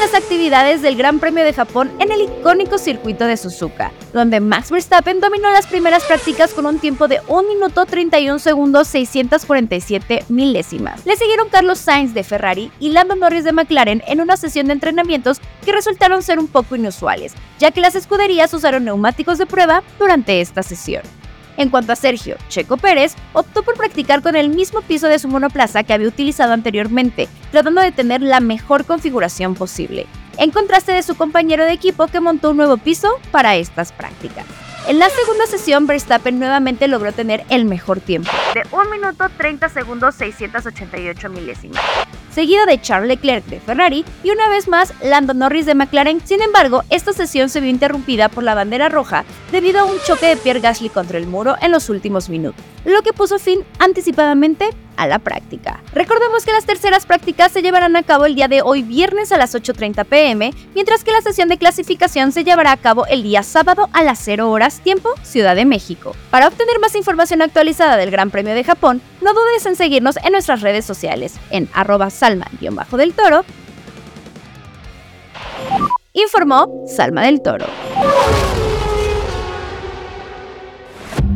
las actividades del Gran Premio de Japón en el icónico circuito de Suzuka, donde Max Verstappen dominó las primeras prácticas con un tiempo de 1 minuto 31 segundos 647 milésimas. Le siguieron Carlos Sainz de Ferrari y Lando Norris de McLaren en una sesión de entrenamientos que resultaron ser un poco inusuales, ya que las escuderías usaron neumáticos de prueba durante esta sesión. En cuanto a Sergio, Checo Pérez optó por practicar con el mismo piso de su monoplaza que había utilizado anteriormente, tratando de tener la mejor configuración posible, en contraste de su compañero de equipo que montó un nuevo piso para estas prácticas. En la segunda sesión, Verstappen nuevamente logró tener el mejor tiempo, de 1 minuto 30 segundos 688 milésimas, seguido de Charles Leclerc de Ferrari y una vez más Lando Norris de McLaren. Sin embargo, esta sesión se vio interrumpida por la bandera roja debido a un choque de Pierre Gasly contra el muro en los últimos minutos, lo que puso fin anticipadamente a la práctica. Recordemos que las terceras prácticas se llevarán a cabo el día de hoy viernes a las 8.30 pm, mientras que la sesión de clasificación se llevará a cabo el día sábado a las 0 horas tiempo Ciudad de México. Para obtener más información actualizada del Gran Premio de Japón, no dudes en seguirnos en nuestras redes sociales en arroba salma-del toro. Informó Salma del Toro.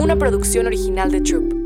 Una producción original de Troop.